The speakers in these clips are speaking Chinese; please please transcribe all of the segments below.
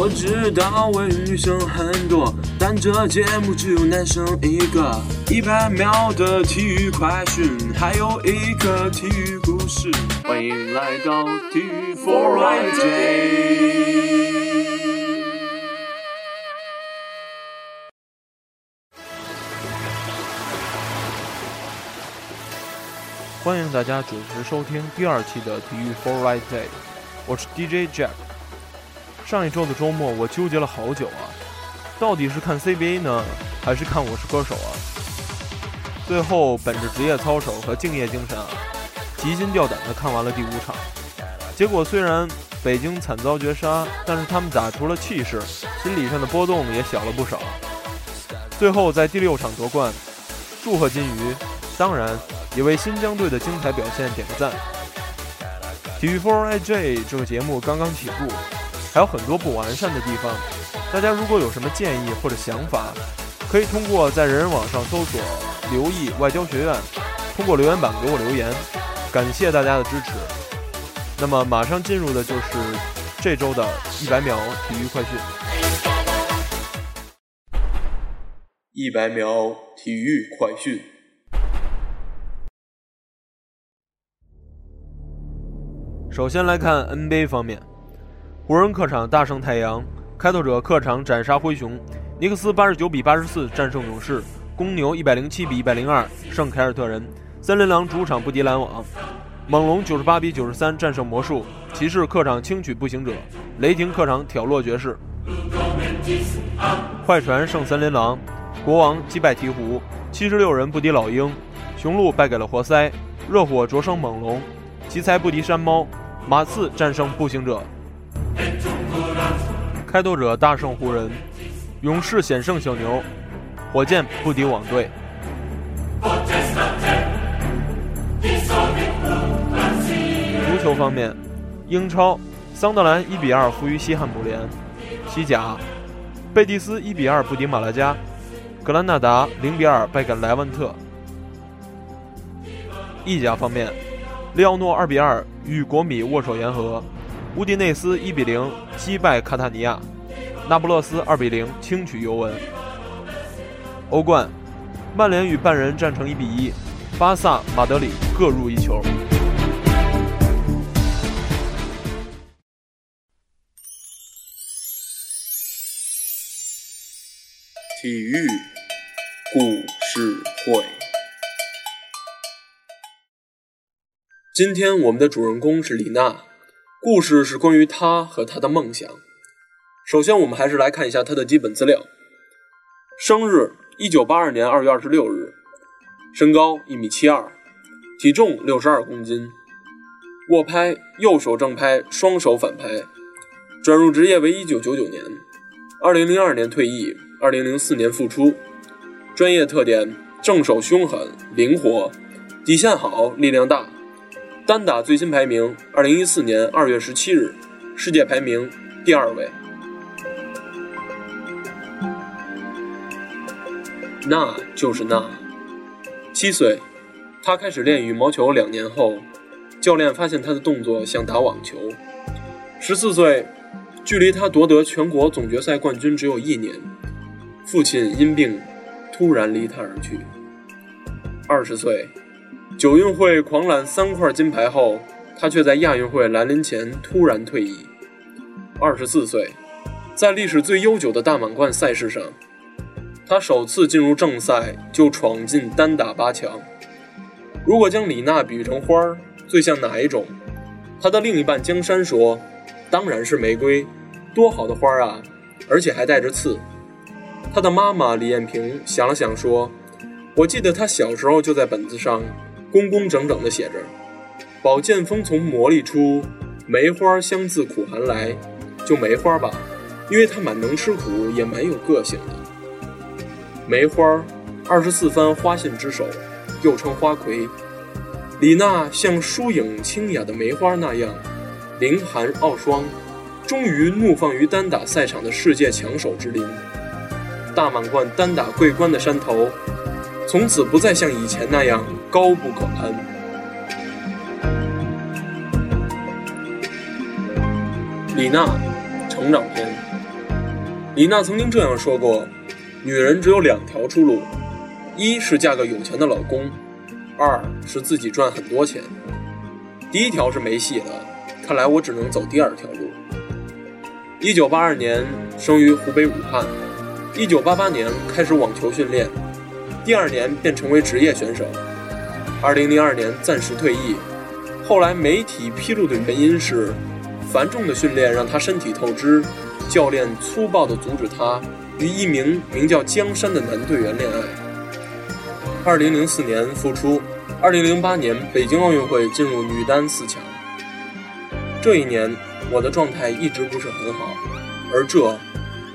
我知道为女生很多，但这节目只有男生一个。一百秒的体育快讯，还有一个体育故事。欢迎来到体育 Friday。欢迎大家准时收听第二期的体育 Friday，我是 DJ Jack。上一周的周末，我纠结了好久啊，到底是看 CBA 呢，还是看《我是歌手》啊？最后，本着职业操守和敬业精神啊，提心吊胆地看完了第五场。结果虽然北京惨遭绝杀，但是他们打出了气势，心理上的波动也小了不少。最后在第六场夺冠，祝贺金鱼，当然也为新疆队的精彩表现点个赞。体育 for i j 这个节目刚刚起步。还有很多不完善的地方，大家如果有什么建议或者想法，可以通过在人人网上搜索“留意外交学院”，通过留言板给我留言，感谢大家的支持。那么马上进入的就是这周的一百秒体育快讯。一百秒体育快讯。首先来看 NBA 方面。湖人客场大胜太阳，开拓者客场斩杀灰熊，尼克斯八十九比八十四战胜勇士，公牛一百零七比一百零二胜凯尔特人，森林狼主场不敌篮网，猛龙九十八比九十三战胜魔术，骑士客场轻取步行者，雷霆客场挑落爵士，快船胜森林狼，国王击败鹈鹕，七十六人不敌老鹰，雄鹿败给了活塞，热火灼伤猛龙，奇才不敌山猫，马刺战胜步行者。开拓者大胜湖人，勇士险胜小牛，火箭不敌网队。足球方面，英超，桑德兰一比二负于西汉姆联；西甲，贝蒂斯一比二不敌马拉加，格兰纳达零比二败给莱万特。意甲方面，利奥诺二比二与国米握手言和。乌迪内斯一比零击败卡塔尼亚，那不勒斯二比零轻取尤文。欧冠，曼联与拜仁战成一比一，巴萨、马德里各入一球。体育故事会，今天我们的主人公是李娜。故事是关于他和他的梦想。首先，我们还是来看一下他的基本资料：生日一九八二年二月二十六日，身高一米七二，体重六十二公斤，握拍右手正拍，双手反拍。转入职业为一九九九年，二零零二年退役，二零零四年复出。专业特点：正手凶狠，灵活，底线好，力量大。单打最新排名，二零一四年二月十七日，世界排名第二位。那就是那，七岁，他开始练羽毛球。两年后，教练发现他的动作像打网球。十四岁，距离他夺得全国总决赛冠军只有一年，父亲因病突然离他而去。二十岁。九运会狂揽三块金牌后，他却在亚运会来临前突然退役。二十四岁，在历史最悠久的大满贯赛事上，他首次进入正赛就闯进单打八强。如果将李娜比喻成花儿，最像哪一种？他的另一半江山说：“当然是玫瑰，多好的花儿啊，而且还带着刺。”他的妈妈李艳萍想了想说：“我记得他小时候就在本子上。”工工整整地写着：“宝剑锋从磨砺出，梅花香自苦寒来。”就梅花吧，因为它蛮能吃苦，也蛮有个性的。梅花，二十四番花信之首，又称花魁。李娜像疏影清雅的梅花那样，凌寒傲霜，终于怒放于单打赛场的世界强手之林。大满贯单打桂冠的山头。从此不再像以前那样高不可攀。李娜，成长篇。李娜曾经这样说过：“女人只有两条出路，一是嫁个有钱的老公，二是自己赚很多钱。第一条是没戏了，看来我只能走第二条路。”一九八二年生于湖北武汉，一九八八年开始网球训练，第二年便成为职业选手。二零零二年暂时退役，后来媒体披露的原因是，繁重的训练让他身体透支，教练粗暴地阻止他与一名名叫江山的男队员恋爱。二零零四年复出，二零零八年北京奥运会进入女单四强。这一年。我的状态一直不是很好，而这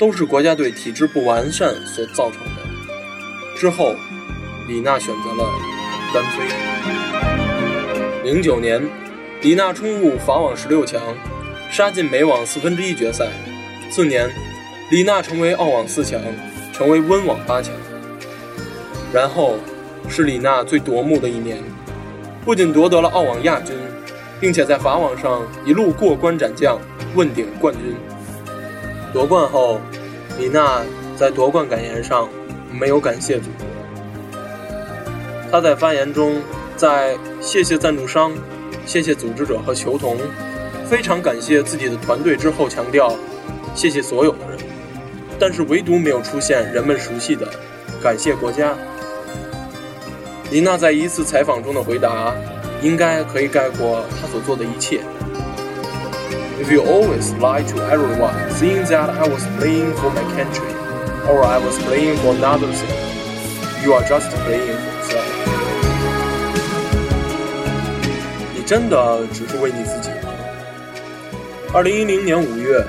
都是国家队体制不完善所造成的。之后，李娜选择了单飞。零九年，李娜冲入法网十六强，杀进美网四分之一决赛。次年，李娜成为澳网四强，成为温网八强。然后是李娜最夺目的一年，不仅夺得了澳网亚军。并且在法网上一路过关斩将，问鼎冠军。夺冠后，李娜在夺冠感言上没有感谢祖国。他在发言中，在谢谢赞助商、谢谢组织者和球童，非常感谢自己的团队之后，强调谢谢所有的人，但是唯独没有出现人们熟悉的感谢国家。林娜在一次采访中的回答。应该可以概括他所做的一切。If you always lie to everyone, saying that I was playing for my country or I was playing for another thing, you are just playing for yourself. 你真的只是为你自己吗？二零一零年五月，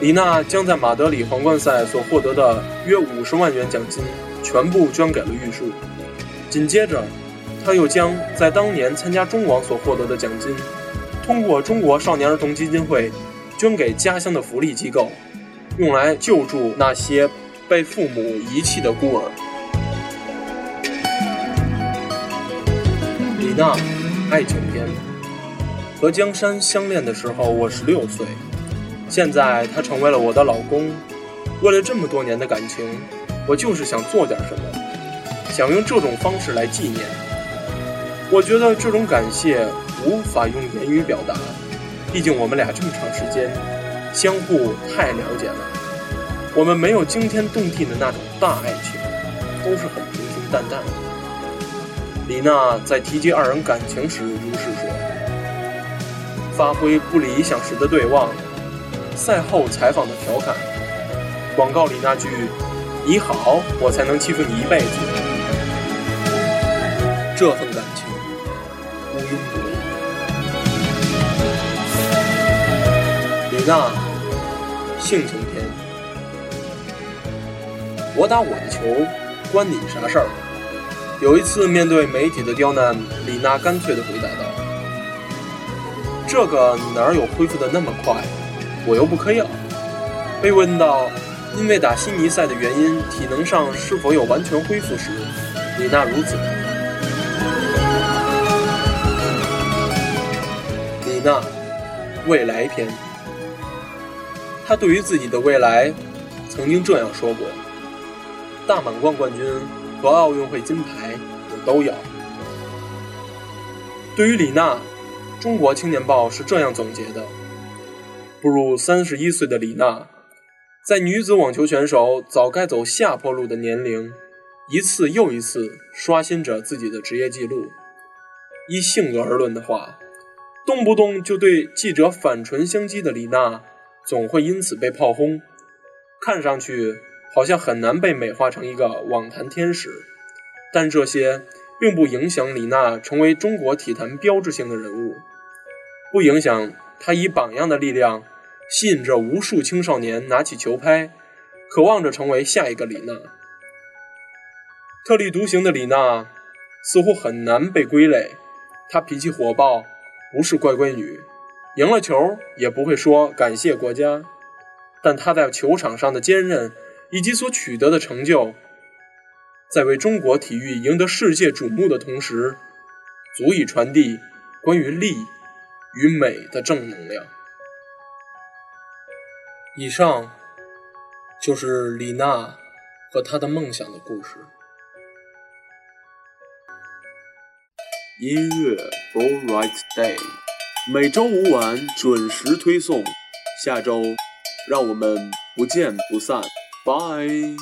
李娜将在马德里皇冠赛所获得的约五十万元奖金全部捐给了玉树。紧接着。她又将在当年参加中网所获得的奖金，通过中国少年儿童基金会捐给家乡的福利机构，用来救助那些被父母遗弃的孤儿。李娜，爱情片。和江山相恋的时候，我十六岁，现在他成为了我的老公。为了这么多年的感情，我就是想做点什么，想用这种方式来纪念。我觉得这种感谢无法用言语表达，毕竟我们俩这么长时间相互太了解了。我们没有惊天动地的那种大爱情，都是很平平淡淡。李娜在提及二人感情时如是说。发挥不理想时的对望，赛后采访的调侃，广告里那句“你好，我才能欺负你一辈子”，这份感情。李娜，性情天。我打我的球，关你啥事儿？有一次面对媒体的刁难，李娜干脆地回答道：“这个哪有恢复的那么快？我又不嗑药。”被问到因为打悉尼赛的原因，体能上是否有完全恢复时，李娜如此。李娜未来篇，他对于自己的未来曾经这样说过：“大满贯冠军和奥运会金牌我都要。”对于李娜，《中国青年报》是这样总结的：步入三十一岁的李娜，在女子网球选手早该走下坡路的年龄，一次又一次刷新着自己的职业纪录。依性格而论的话，动不动就对记者反唇相讥的李娜，总会因此被炮轰，看上去好像很难被美化成一个网坛天使。但这些并不影响李娜成为中国体坛标志性的人物，不影响她以榜样的力量吸引着无数青少年拿起球拍，渴望着成为下一个李娜。特立独行的李娜似乎很难被归类，她脾气火爆。不是乖乖女，赢了球也不会说感谢国家，但她在球场上的坚韧以及所取得的成就在为中国体育赢得世界瞩目的同时足以传递关于力与美的正能量。以上就是李娜和她的梦想的故事。音乐 all right day 每周五晚准时推送下周让我们不见不散。Bye.